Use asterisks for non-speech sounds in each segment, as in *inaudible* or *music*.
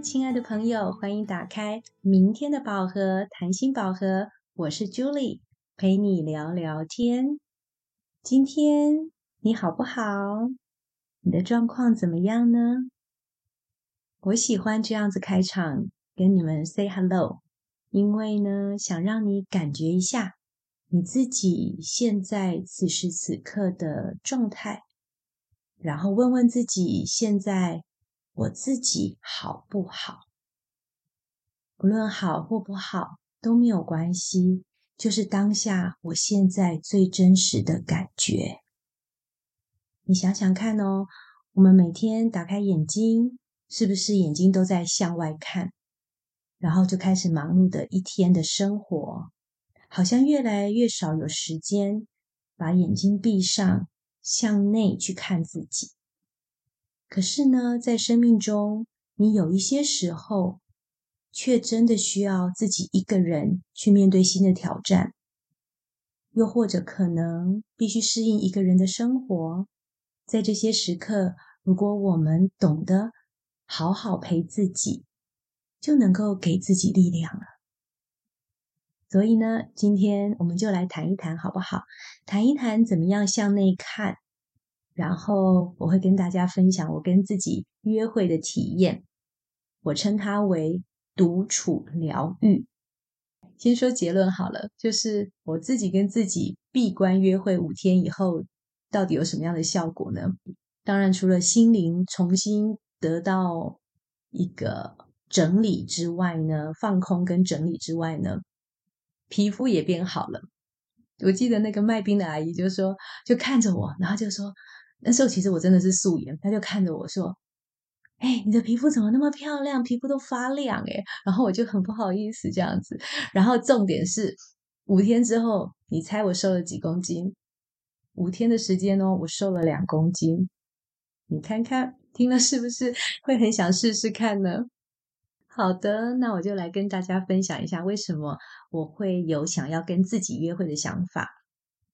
亲爱的朋友，欢迎打开明天的宝盒——谈心宝盒。我是 Julie，陪你聊聊天。今天你好不好？你的状况怎么样呢？我喜欢这样子开场，跟你们 say hello，因为呢，想让你感觉一下你自己现在此时此刻的状态，然后问问自己现在。我自己好不好？不论好或不好都没有关系，就是当下我现在最真实的感觉。你想想看哦，我们每天打开眼睛，是不是眼睛都在向外看？然后就开始忙碌的一天的生活，好像越来越少有时间把眼睛闭上，向内去看自己。可是呢，在生命中，你有一些时候，却真的需要自己一个人去面对新的挑战，又或者可能必须适应一个人的生活。在这些时刻，如果我们懂得好好陪自己，就能够给自己力量了。所以呢，今天我们就来谈一谈，好不好？谈一谈怎么样向内看。然后我会跟大家分享我跟自己约会的体验，我称它为独处疗愈。先说结论好了，就是我自己跟自己闭关约会五天以后，到底有什么样的效果呢？当然，除了心灵重新得到一个整理之外呢，放空跟整理之外呢，皮肤也变好了。我记得那个卖冰的阿姨就说，就看着我，然后就说。那时候其实我真的是素颜，他就看着我说：“哎，你的皮肤怎么那么漂亮？皮肤都发亮哎！”然后我就很不好意思这样子。然后重点是五天之后，你猜我瘦了几公斤？五天的时间哦，我瘦了两公斤。你看看，听了是不是会很想试试看呢？好的，那我就来跟大家分享一下为什么我会有想要跟自己约会的想法。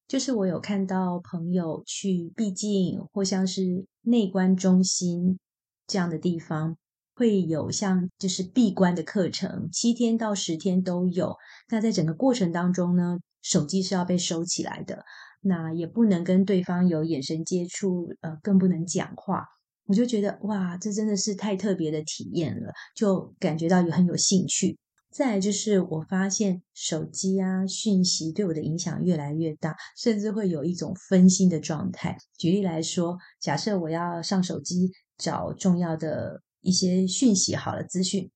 就是我有看到朋友去闭境或像是内观中心这样的地方，会有像就是闭关的课程，七天到十天都有。那在整个过程当中呢，手机是要被收起来的，那也不能跟对方有眼神接触，呃，更不能讲话。我就觉得哇，这真的是太特别的体验了，就感觉到有很有兴趣。再就是，我发现手机啊讯息对我的影响越来越大，甚至会有一种分心的状态。举例来说，假设我要上手机找重要的一些讯息，好了资讯，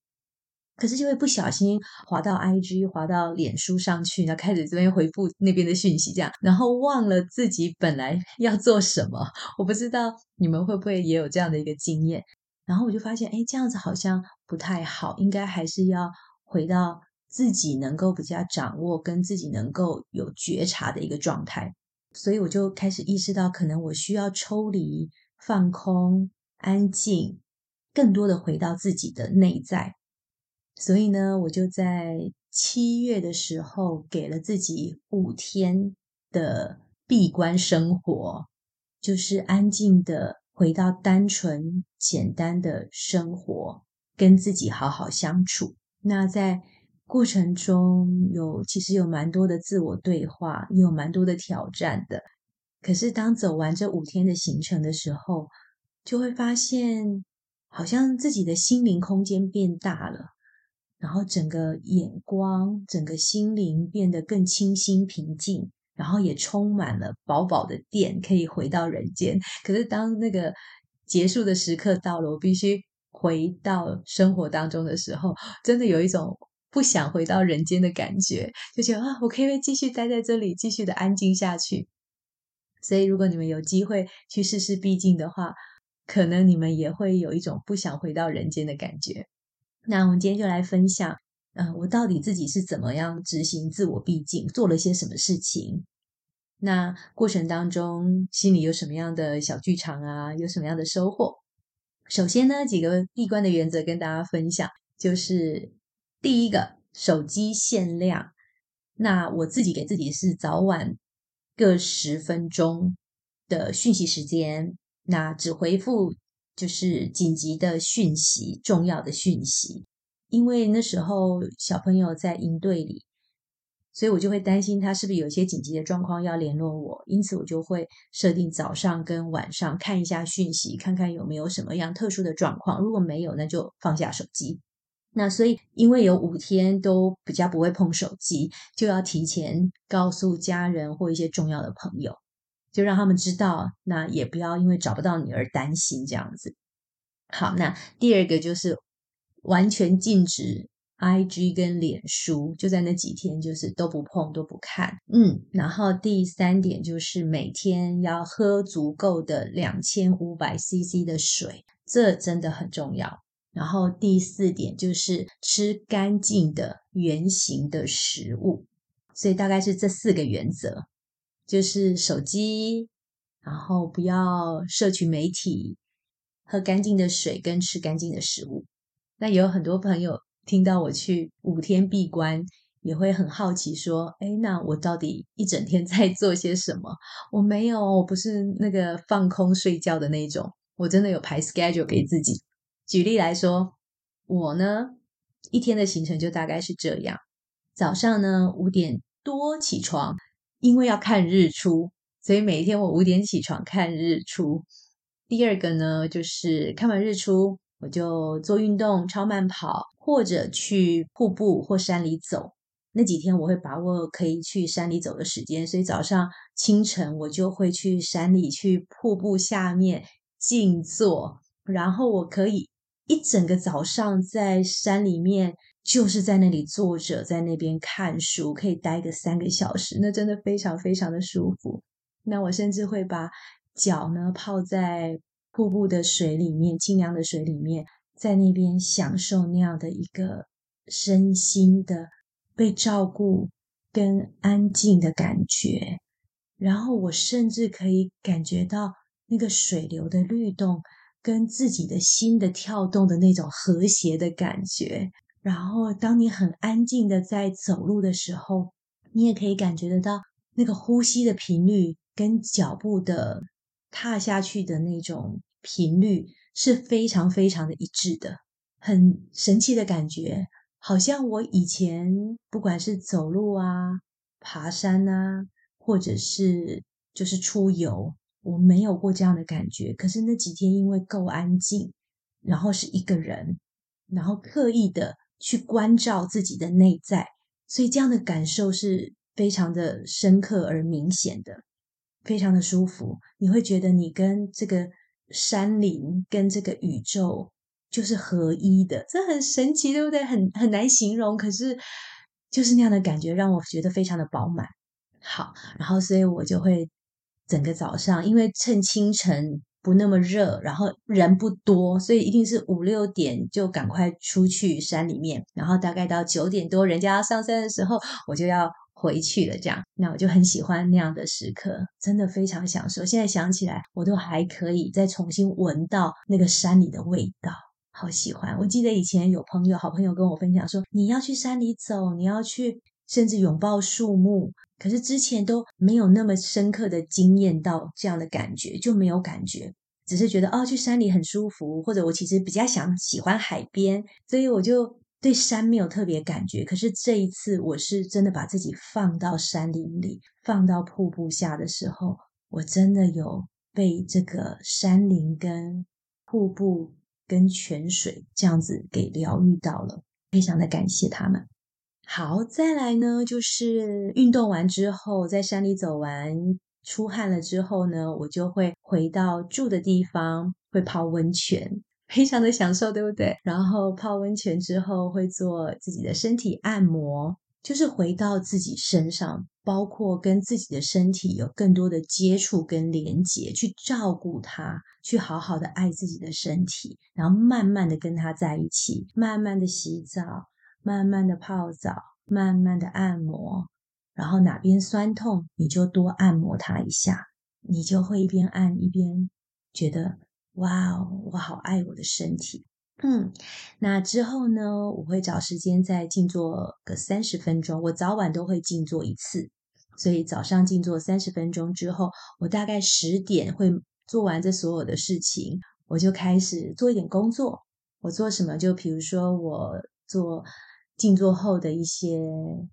可是就会不小心滑到 IG，滑到脸书上去，然后开始这边回复那边的讯息，这样，然后忘了自己本来 *laughs* 要做什么。我不知道你们会不会也有这样的一个经验。然后我就发现，哎，这样子好像不太好，应该还是要。回到自己能够比较掌握，跟自己能够有觉察的一个状态，所以我就开始意识到，可能我需要抽离、放空、安静，更多的回到自己的内在。所以呢，我就在七月的时候，给了自己五天的闭关生活，就是安静的回到单纯、简单的生活，跟自己好好相处。那在过程中有其实有蛮多的自我对话，也有蛮多的挑战的。可是当走完这五天的行程的时候，就会发现好像自己的心灵空间变大了，然后整个眼光、整个心灵变得更清新平静，然后也充满了饱饱的电，可以回到人间。可是当那个结束的时刻到了，我必须。回到生活当中的时候，真的有一种不想回到人间的感觉，就觉得啊，我可以继续待在这里，继续的安静下去。所以，如果你们有机会去试试闭境的话，可能你们也会有一种不想回到人间的感觉。那我们今天就来分享，嗯，我到底自己是怎么样执行自我闭境，做了些什么事情？那过程当中心里有什么样的小剧场啊？有什么样的收获？首先呢，几个闭关的原则跟大家分享，就是第一个，手机限量。那我自己给自己是早晚各十分钟的讯息时间，那只回复就是紧急的讯息、重要的讯息。因为那时候小朋友在营队里，所以我就会担心他是不是有一些紧急的状况要联络我，因此我就会设定早上跟晚上看一下讯息，看看有没有什么样特殊的状况。如果没有，那就放下手机。那所以，因为有五天都比较不会碰手机，就要提前告诉家人或一些重要的朋友，就让他们知道。那也不要因为找不到你而担心这样子。好，那第二个就是完全禁止 I G 跟脸书，就在那几天就是都不碰都不看。嗯，然后第三点就是每天要喝足够的两千五百 CC 的水，这真的很重要。然后第四点就是吃干净的圆形的食物，所以大概是这四个原则，就是手机，然后不要摄取媒体，喝干净的水跟吃干净的食物。那有很多朋友听到我去五天闭关，也会很好奇说：“哎，那我到底一整天 *laughs* 在做些什么？”我没有，我不是那个放空睡觉的那种，我真的有排 schedule 给自己。举例来说，我呢一天的行程就大概是这样：早上呢五点多起床，因为要看日出，所以每一天我五点起床看日出。第二个呢，就是看完日出，我就做运动，超慢跑，或者去瀑布或山里走。那几天我会把握可以去山里走的时间，所以早上清晨我就会去山里，去瀑布下面静坐，然后我可以。一整个早上在山里面，就是在那里坐着，在那边看书，可以待个三个小时，那真的非常非常的舒服。那我甚至会把脚呢泡在瀑布的水里面，清凉的水里面，在那边享受那样的一个身心的被照顾跟安静的感觉。然后我甚至可以感觉到那个水流的律动。跟自己的心的跳动的那种和谐的感觉，然后当你很安静的在走路的时候，你也可以感觉得到那个呼吸的频率跟脚步的踏下去的那种频率是非常非常的一致的，很神奇的感觉，好像我以前不管是走路啊、爬山啊，或者是就是出游。我没有过这样的感觉，可是那几天因为够安静，然后是一个人，然后刻意的去关照自己的内在，所以这样的感受是非常的深刻而明显的，非常的舒服。你会觉得你跟这个山林、跟这个宇宙就是合一的，这很神奇，对不对？很很难形容，可是就是那样的感觉，让我觉得非常的饱满。好，然后所以我就会。整个早上，因为趁清晨不那么热，然后人不多，所以一定是五六点就赶快出去山里面，然后大概到九点多，人家要上山的时候，我就要回去了。这样，那我就很喜欢那样的时刻，真的非常享受。现在想起来，我都还可以再重新闻到那个山里的味道，好喜欢。我记得以前有朋友、好朋友跟我分享说，你要去山里走，你要去，甚至拥抱树木。可是之前都没有那么深刻的经验到这样的感觉，就没有感觉，只是觉得哦，去山里很舒服，或者我其实比较想喜欢海边，所以我就对山没有特别感觉。可是这一次，我是真的把自己放到山林里，放到瀑布下的时候，我真的有被这个山林跟瀑布跟泉水这样子给疗愈到了，非常的感谢他们。好，再来呢，就是运动完之后，在山里走完，出汗了之后呢，我就会回到住的地方，会泡温泉，非常的享受，对不对？然后泡温泉之后，会做自己的身体按摩，就是回到自己身上，包括跟自己的身体有更多的接触跟连接，去照顾它，去好好的爱自己的身体，然后慢慢的跟它在一起，慢慢的洗澡。慢慢的泡澡，慢慢的按摩，然后哪边酸痛，你就多按摩它一下，你就会一边按一边觉得哇哦，我好爱我的身体。嗯，那之后呢，我会找时间再静坐个三十分钟，我早晚都会静坐一次，所以早上静坐三十分钟之后，我大概十点会做完这所有的事情。我就开始做一点工作。我做什么？就比如说，我做静坐后的一些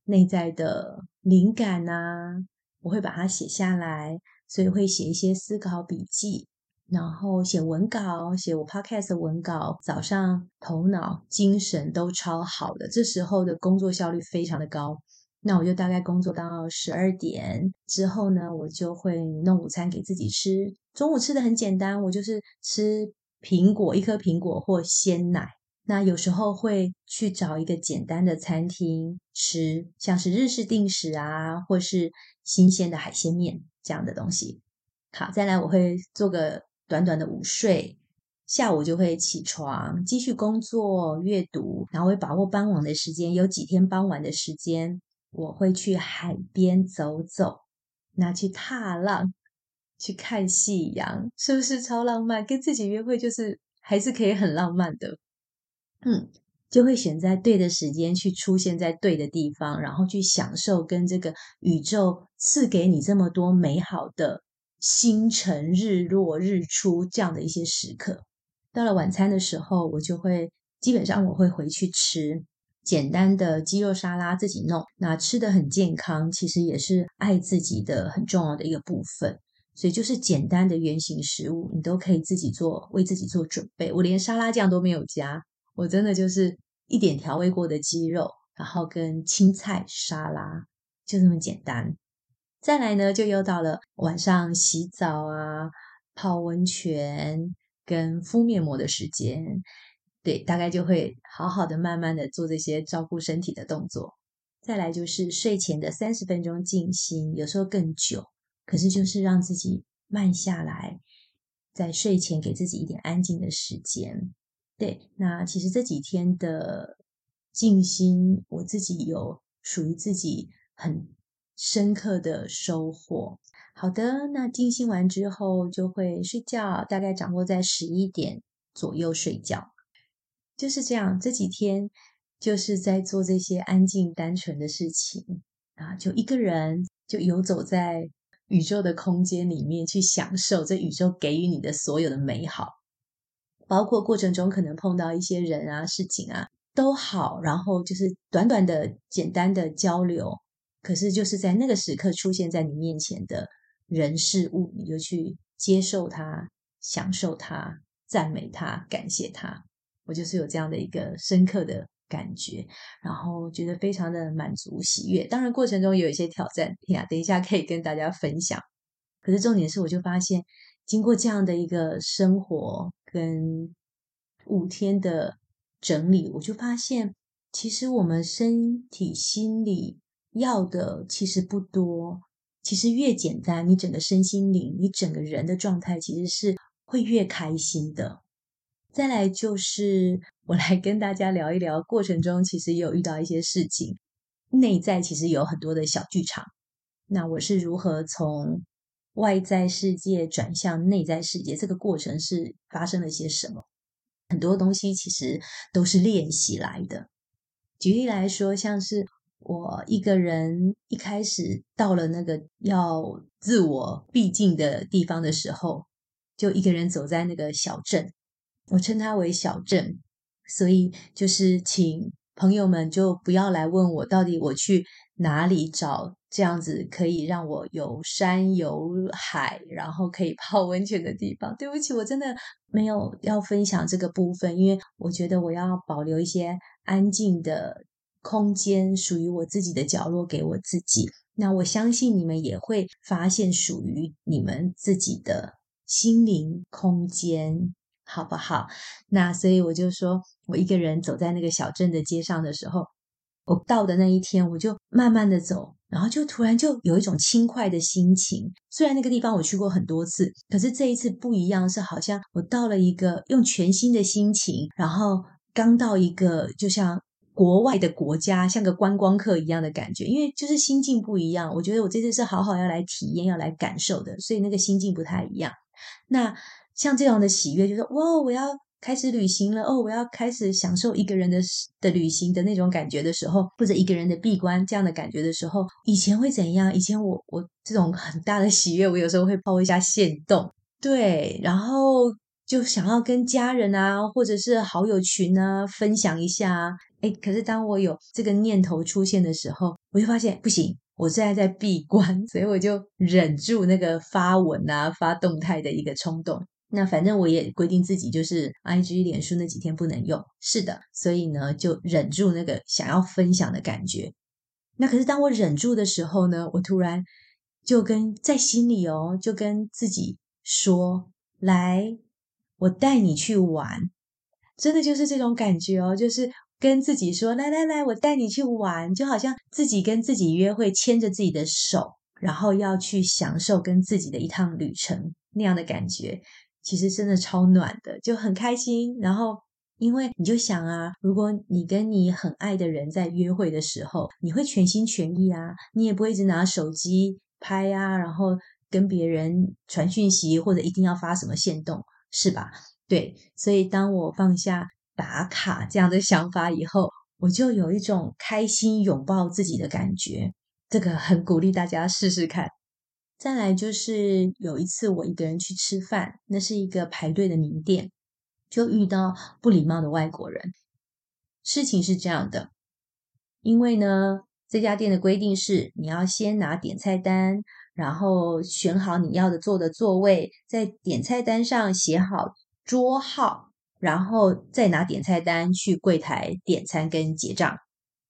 内在的灵感啊，我会把它写下来，所以会写一些思考笔记。然后写文稿，写我 podcast 的文稿，早上头脑精神都超好的，这时候的工作效率非常的高。那我就大概工作到十二点之后呢，我就会弄午餐给自己吃。中午吃的很简单，我就是吃苹果，一颗苹果或鲜奶。那有时候会去找一个简单的餐厅吃，像是日式定食啊，或是新鲜的海鲜面这样的东西。好，再来我会做个。短短的午睡，下午就会起床继续工作、阅读，然后会把握傍晚的时间。有几天傍晚的时间，我会去海边走走，那去踏浪，去看夕阳，是不是超浪漫？跟自己约会就是还是可以很浪漫的。嗯，就会选在对的时间去出现在对的地方，然后去享受跟这个宇宙赐给你这么多美好的。星辰、日落、日出这样的一些时刻，到了晚餐的时候，我就会基本上我会回去吃简单的鸡肉沙拉，自己弄。那吃的很健康，其实也是爱自己的很重要的一个部分。所以就是简单的原形食物，你都可以自己做，为自己做准备。我连沙拉酱都没有加，我真的就是一点调味过的鸡肉，然后跟青菜沙拉，就这么简单。再来呢，就又到了晚上洗澡啊、泡温泉跟敷面膜的时间。对，大概就会好好的、慢慢的做这些照顾身体的动作。再来就是睡前的三十分钟静心，有时候更久，可是就是让自己慢下来，在睡前给自己一点安静的时间。对，那其实这几天的静心，我自己有属于自己很。深刻的收获。好的，那静心完之后就会睡觉，大概掌握在十一点左右睡觉。就是这样，这几天就是在做这些安静单纯的事情啊，就一个人就游走在宇宙的空间里面，去享受这宇宙给予你的所有的美好，包括过程中可能碰到一些人啊、事情啊都好，然后就是短短的、简单的交流。可是，就是在那个时刻出现在你面前的人事物，你就去接受它、享受它、赞美它、感谢它。我就是有这样的一个深刻的感觉，然后觉得非常的满足、喜悦。当然，过程中有一些挑战呀，等一下可以跟大家分享。可是重点是，我就发现，经过这样的一个生活跟五天的整理，我就发现，其实我们身体、心理。要的其实不多，其实越简单，你整个身心灵，你整个人的状态其实是会越开心的。再来就是我来跟大家聊一聊，过程中其实也有遇到一些事情，内在其实有很多的小剧场。那我是如何从外在世界转向内在世界？这个过程是发生了些什么？很多东西其实都是练习来的。举例来说，像是。我一个人一开始到了那个要自我必经的地方的时候，就一个人走在那个小镇，我称它为小镇，所以就是请朋友们就不要来问我到底我去哪里找这样子可以让我有山有海，然后可以泡温泉的地方。对不起，我真的没有要分享这个部分，因为我觉得我要保留一些安静的。空间属于我自己的角落给我自己，那我相信你们也会发现属于你们自己的心灵空间，好不好？那所以我就说，我一个人走在那个小镇的街上的时候，我到的那一天，我就慢慢的走，然后就突然就有一种轻快的心情。虽然那个地方我去过很多次，可是这一次不一样，是好像我到了一个用全新的心情，然后刚到一个就像。国外的国家像个观光客一样的感觉，因为就是心境不一样。我觉得我这次是好好要来体验、要来感受的，所以那个心境不太一样。那像这样的喜悦，就是哇，我要开始旅行了哦，我要开始享受一个人的的旅行的那种感觉的时候，或者一个人的闭关这样的感觉的时候，以前会怎样？以前我我这种很大的喜悦，我有时候会抛一下线动，对，然后就想要跟家人啊，或者是好友群啊分享一下。哎，可是当我有这个念头出现的时候，我就发现不行，我现在在闭关，所以我就忍住那个发文啊、发动态的一个冲动。那反正我也规定自己就是 I G 脸书那几天不能用，是的，所以呢就忍住那个想要分享的感觉。那可是当我忍住的时候呢，我突然就跟在心里哦，就跟自己说：“来，我带你去玩。”真的就是这种感觉哦，就是跟自己说：“来来来，我带你去玩。”就好像自己跟自己约会，牵着自己的手，然后要去享受跟自己的一趟旅程那样的感觉。其实真的超暖的，就很开心。然后，因为你就想啊，如果你跟你很爱的人在约会的时候，你会全心全意啊，你也不会一直拿手机拍啊，然后跟别人传讯息或者一定要发什么线动，是吧？对，所以当我放下打卡这样的想法以后，我就有一种开心拥抱自己的感觉。这个很鼓励大家试试看。再来就是有一次我一个人去吃饭，那是一个排队的名店，就遇到不礼貌的外国人。事情是这样的，因为呢这家店的规定是你要先拿点菜单，然后选好你要的坐的座位，在点菜单上写好桌号，然后再拿点菜单去柜台点餐跟结账。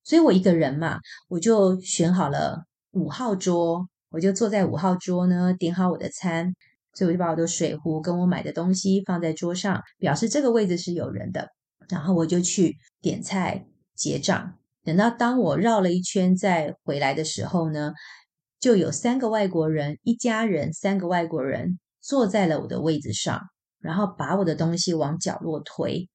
所以我一个人嘛，我就选好了五号桌。我就坐在五号桌呢，点好我的餐，所以我就把我的水壶跟我买的东西放在桌上，表示这个位置是有人的。然后我就去点菜结账。等到当我绕了一圈再回来的时候呢，就有三个外国人，一家人三个外国人坐在了我的位子上，然后把我的东西往角落推。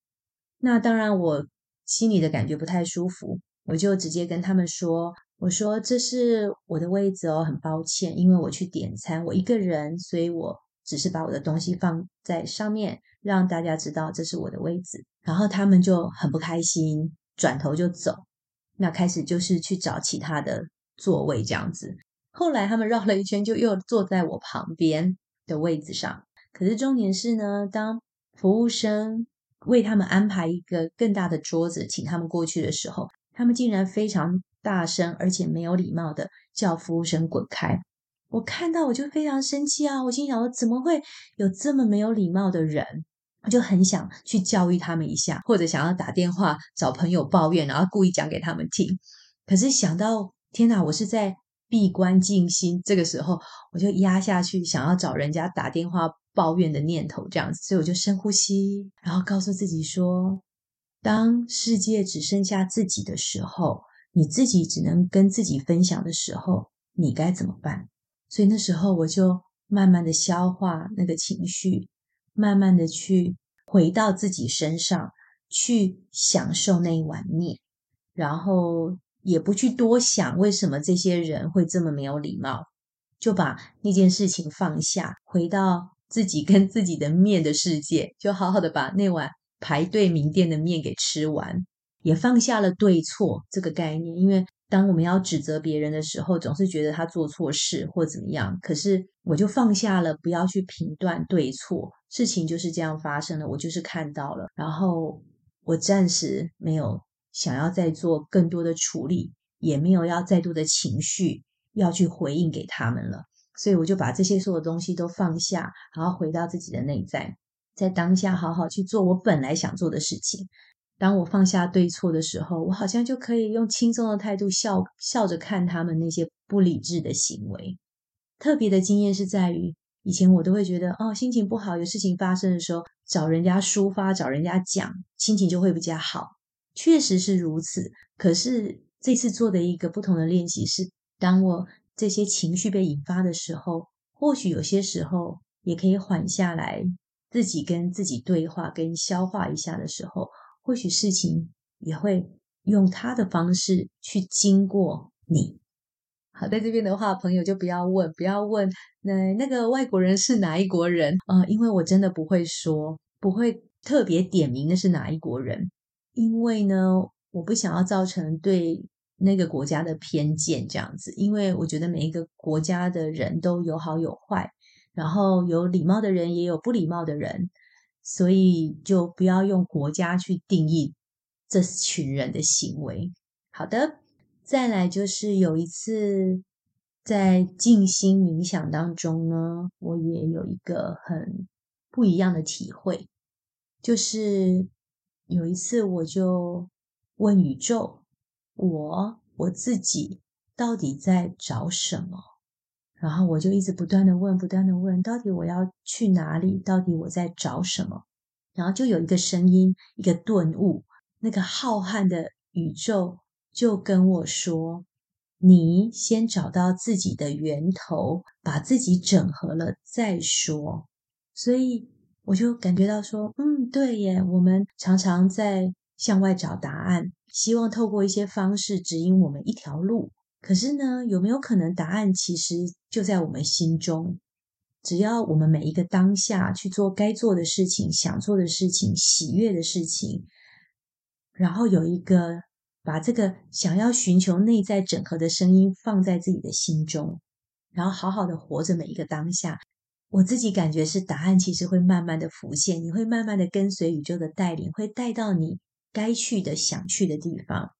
那当然我心里的感觉不太舒服，我就直接跟他们说。我说这是我的位子哦，很抱歉，因为我去点餐，我一个人，所以我只是把我的东西放在上面，让大家知道这是我的位子。然后他们就很不开心，转头就走。那开始就是去找其他的座位这样子。后来他们绕了一圈，就又坐在我旁边的位子上。可是重点是呢，当服务生为他们安排一个更大的桌子，请他们过去的时候，他们竟然非常。大声而且没有礼貌的叫服务生滚开！我看到我就非常生气啊！我心想：我怎么会有这么没有礼貌的人？我就很想去教育他们一下，或者想要打电话找朋友抱怨，然后故意讲给他们听。可是想到天哪，我是在闭关静心，这个时候我就压下去想要找人家打电话抱怨的念头，这样子，所以我就深呼吸，然后告诉自己说：当世界只剩下自己的时候。你自己只能跟自己分享的时候，你该怎么办？所以那时候我就慢慢的消化那个情绪，慢慢的去回到自己身上，去享受那一碗面，然后也不去多想为什么这些人会这么没有礼貌，就把那件事情放下，回到自己跟自己的面的世界，就好好的把那碗排队名店的面给吃完。也放下了对错这个概念，因为当我们要指责别人的时候，总是觉得他做错事或怎么样。可是我就放下了，不要去评断对错，事情就是这样发生了，我就是看到了，然后我暂时没有想要再做更多的处理，也没有要再多的情绪要去回应给他们了，所以我就把这些所有东西都放下，然后回到自己的内在，在当下好好去做我本来想做的事情。当我放下对错的时候，我好像就可以用轻松的态度笑笑着看他们那些不理智的行为。特别的经验是在于，以前我都会觉得，哦，心情不好，有事情发生的时候，找人家抒发，找人家讲，心情就会比较好。确实是如此。可是这次做的一个不同的练习是，当我这些情绪被引发的时候，或许有些时候也可以缓下来，自己跟自己对话，跟消化一下的时候。或许事情也会用他的方式去经过你。好，在这边的话，朋友就不要问，不要问那那个外国人是哪一国人啊？因为我真的不会说，不会特别点名的是哪一国人，因为呢，我不想要造成对那个国家的偏见，这样子。因为我觉得每一个国家的人都有好有坏，然后有礼貌的人，也有不礼貌的人。所以就不要用国家去定义这群人的行为。好的，再来就是有一次在静心冥想当中呢，我也有一个很不一样的体会，就是有一次我就问宇宙，我我自己到底在找什么？然后我就一直不断的问，不断的问，到底我要去哪里？到底我在找什么？然后就有一个声音，一个顿悟，那个浩瀚的宇宙就跟我说：“你先找到自己的源头，把自己整合了再说。”所以我就感觉到说：“嗯，对耶，我们常常在向外找答案，希望透过一些方式指引我们一条路。可是呢，有没有可能答案其实就在我们心中？”只要我们每一个当下去做该做的事情、想做的事情、喜悦的事情，然后有一个把这个想要寻求内在整合的声音放在自己的心中，然后好好的活着每一个当下，我自己感觉是答案其实会慢慢的浮现，你会慢慢的跟随宇宙的带领，会带到你该去的、想去的地方。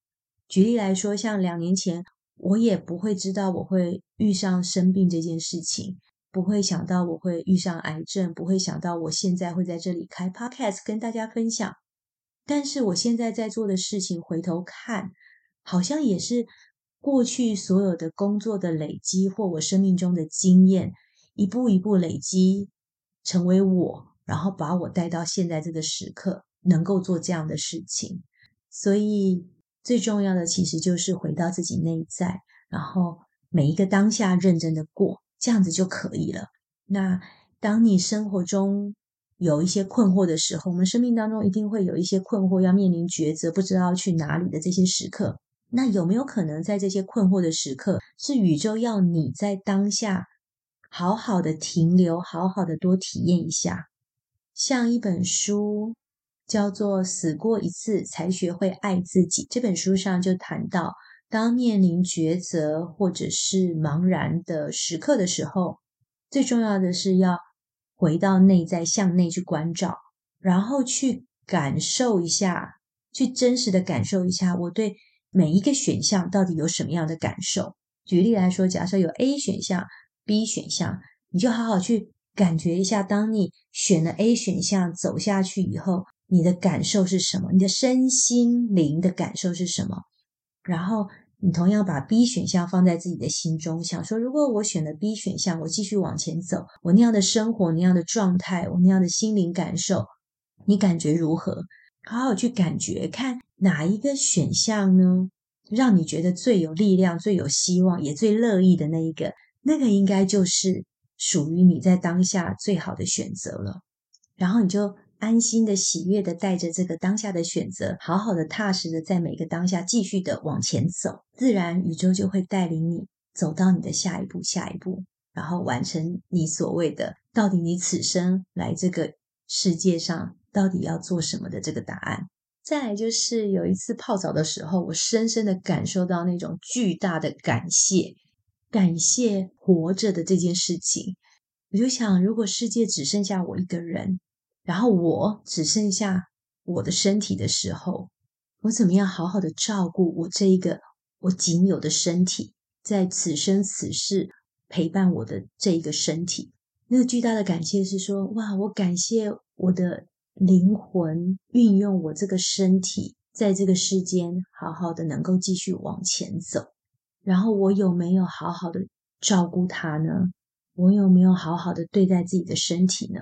举例来说，像两年前，我也不会知道我会遇上生病这件事情。不会想到我会遇上癌症，不会想到我现在会在这里开 podcast 跟大家分享。但是我现在在做的事情，回头看，好像也是过去所有的工作的累积，或我生命中的经验，一步一步累积，成为我，然后把我带到现在这个时刻，能够做这样的事情。所以最重要的，其实就是回到自己内在，然后每一个当下认真的过。这样子就可以了。那当你生活中有一些困惑的时候，我们生命当中一定会有一些困惑，要面临抉择，不知道去哪里的这些时刻。那有没有可能在这些困惑的时刻，是宇宙要你在当下好好的停留，好好的多体验一下？像一本书叫做《死过一次才学会爱自己》，这本书上就谈到。当面临抉择或者是茫然的时刻的时候，最重要的是要回到内在，向内去关照，然后去感受一下，去真实的感受一下，我对每一个选项到底有什么样的感受。举例来说，假设有 A 选项、B 选项，你就好好去感觉一下，当你选了 A 选项走下去以后，你的感受是什么？你的身心灵的感受是什么？然后。你同样把 B 选项放在自己的心中，想说：如果我选了 B 选项，我继续往前走，我那样的生活、那样的状态、我那样的心灵感受，你感觉如何？好好去感觉，看哪一个选项呢，让你觉得最有力量、最有希望、也最乐意的那一个，那个应该就是属于你在当下最好的选择了。然后你就。安心的、喜悦的，带着这个当下的选择，好好的、踏实的，在每个当下继续的往前走，自然宇宙就会带领你走到你的下一步、下一步，然后完成你所谓的到底你此生来这个世界上到底要做什么的这个答案。再来就是有一次泡澡的时候，我深深的感受到那种巨大的感谢，感谢活着的这件事情。我就想，如果世界只剩下我一个人。然后我只剩下我的身体的时候，我怎么样好好的照顾我这一个我仅有的身体，在此生此世陪伴我的这一个身体，那个巨大的感谢是说，哇，我感谢我的灵魂运用我这个身体，在这个世间好好的能够继续往前走。然后我有没有好好的照顾他呢？我有没有好好的对待自己的身体呢？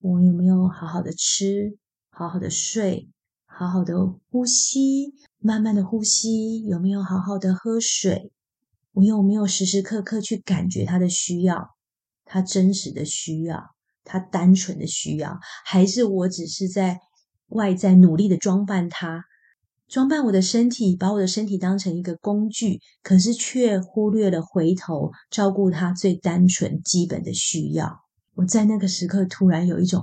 我有没有好好的吃，好好的睡，好好的呼吸，慢慢的呼吸？有没有好好的喝水？我有没有时时刻刻去感觉他的需要，他真实的需要，他单纯的需要，还是我只是在外在努力的装扮他，装扮我的身体，把我的身体当成一个工具，可是却忽略了回头照顾他最单纯基本的需要。我在那个时刻突然有一种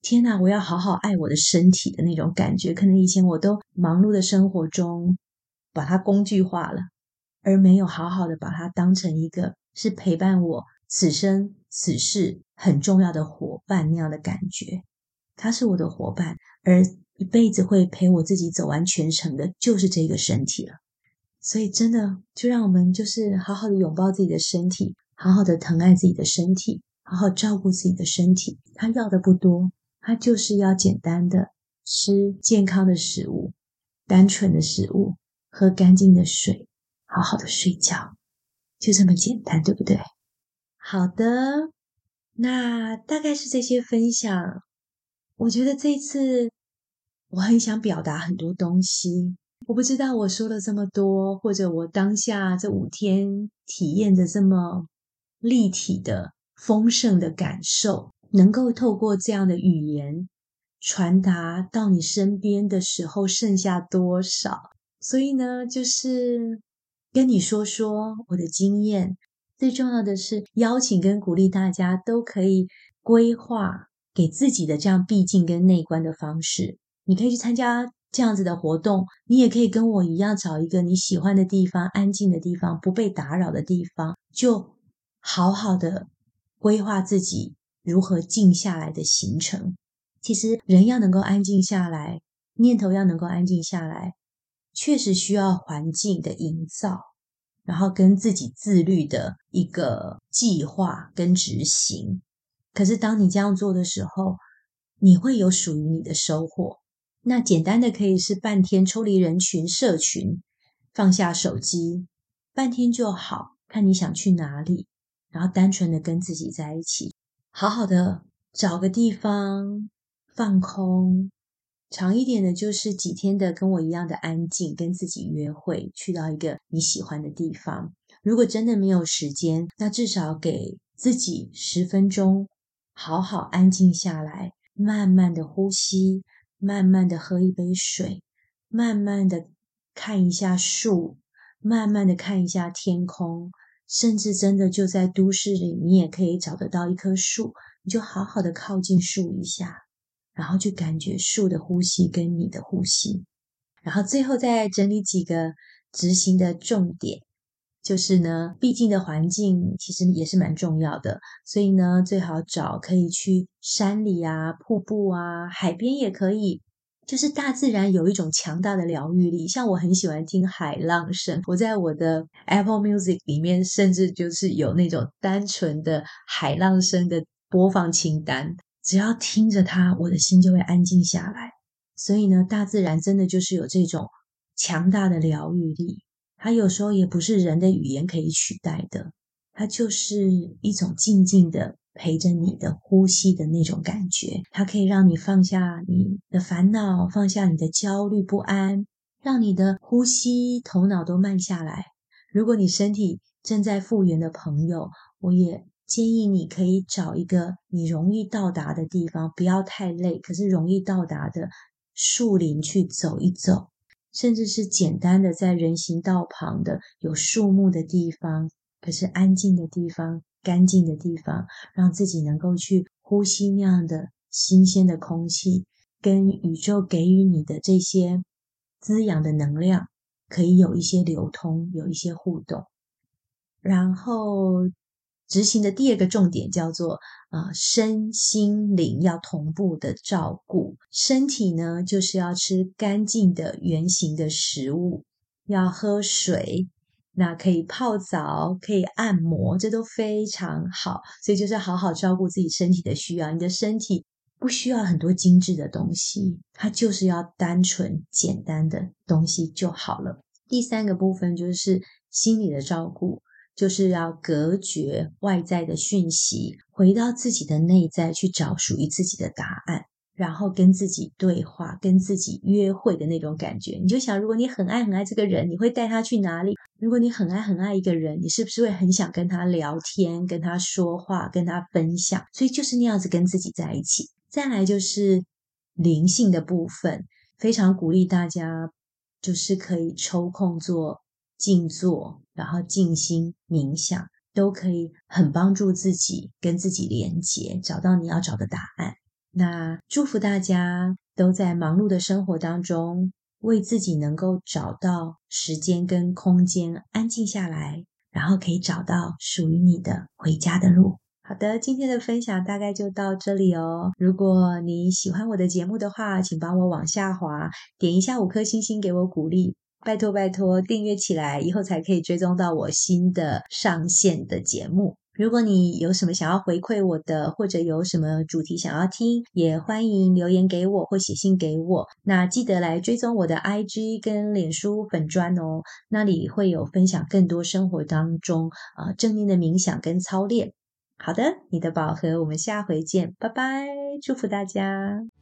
天哪，我要好好爱我的身体的那种感觉。可能以前我都忙碌的生活中把它工具化了，而没有好好的把它当成一个是陪伴我此生此世很重要的伙伴那样的感觉。他是我的伙伴，而一辈子会陪我自己走完全程的，就是这个身体了。所以，真的就让我们就是好好的拥抱自己的身体，好好的疼爱自己的身体，好好照顾自己的身体。他要的不多，他就是要简单的吃健康的食物，单纯的食物，喝干净的水，好好的睡觉，就这么简单，对不对？好的，那大概是这些分享。我觉得这次我很想表达很多东西，我不知道我说了这么多，或者我当下这五天体验的这么立体的丰盛的感受，能够透过这样的语言传达到你身边的时候剩下多少？所以呢，就是跟你说说我的经验。最重要的是，邀请跟鼓励大家都可以规划给自己的这样闭境跟内观的方式。你可以去参加这样子的活动，你也可以跟我一样找一个你喜欢的地方、安静的地方、不被打扰的地方，就好好的规划自己如何静下来的行程。其实，人要能够安静下来，念头要能够安静下来，确实需要环境的营造。然后跟自己自律的一个计划跟执行，可是当你这样做的时候，你会有属于你的收获。那简单的可以是半天抽离人群、社群，放下手机，半天就好。看你想去哪里，然后单纯的跟自己在一起，好好的找个地方放空。长一点的，就是几天的，跟我一样的安静，跟自己约会，去到一个你喜欢的地方。如果真的没有时间，那至少给自己十分钟，好好安静下来，慢慢的呼吸，慢慢的喝一杯水，慢慢的看一下树，慢慢的看一下天空，甚至真的就在都市里，你也可以找得到一棵树，你就好好的靠近树一下。然后去感觉树的呼吸跟你的呼吸，然后最后再整理几个执行的重点，就是呢，毕竟的环境其实也是蛮重要的，所以呢，最好找可以去山里啊、瀑布啊、海边也可以，就是大自然有一种强大的疗愈力。像我很喜欢听海浪声，我在我的 Apple Music 里面甚至就是有那种单纯的海浪声的播放清单。只要听着它，我的心就会安静下来。所以呢，大自然真的就是有这种强大的疗愈力。它有时候也不是人的语言可以取代的，它就是一种静静的陪着你的呼吸的那种感觉。它可以让你放下你的烦恼，放下你的焦虑不安，让你的呼吸、头脑都慢下来。如果你身体正在复原的朋友，我也。建议你可以找一个你容易到达的地方，不要太累，可是容易到达的树林去走一走，甚至是简单的在人行道旁的有树木的地方，可是安静的地方、干净的地方，让自己能够去呼吸那样的新鲜的空气，跟宇宙给予你的这些滋养的能量，可以有一些流通，有一些互动，然后。执行的第二个重点叫做啊，身心灵要同步的照顾。身体呢，就是要吃干净的圆形的食物，要喝水，那可以泡澡，可以按摩，这都非常好。所以就是好好照顾自己身体的需要。你的身体不需要很多精致的东西，它就是要单纯简单的东西就好了。第三个部分就是心理的照顾。就是要隔绝外在的讯息，回到自己的内在去找属于自己的答案，然后跟自己对话，跟自己约会的那种感觉。你就想，如果你很爱很爱这个人，你会带他去哪里？如果你很爱很爱一个人，你是不是会很想跟他聊天、跟他说话、跟他分享？所以就是那样子跟自己在一起。再来就是灵性的部分，非常鼓励大家，就是可以抽空做。静坐，然后静心冥想，都可以很帮助自己跟自己连接，找到你要找的答案。那祝福大家都在忙碌的生活当中，为自己能够找到时间跟空间，安静下来，然后可以找到属于你的回家的路。好的，今天的分享大概就到这里哦。如果你喜欢我的节目的话，请帮我往下滑，点一下五颗星星给我鼓励，拜托拜托，订阅起来，以后才可以追踪到我新的上线的节目。如果你有什么想要回馈我的，或者有什么主题想要听，也欢迎留言给我或写信给我。那记得来追踪我的 IG 跟脸书粉砖哦，那里会有分享更多生活当中啊正念的冥想跟操练。好的，你的宝盒，我们下回见，拜拜，祝福大家。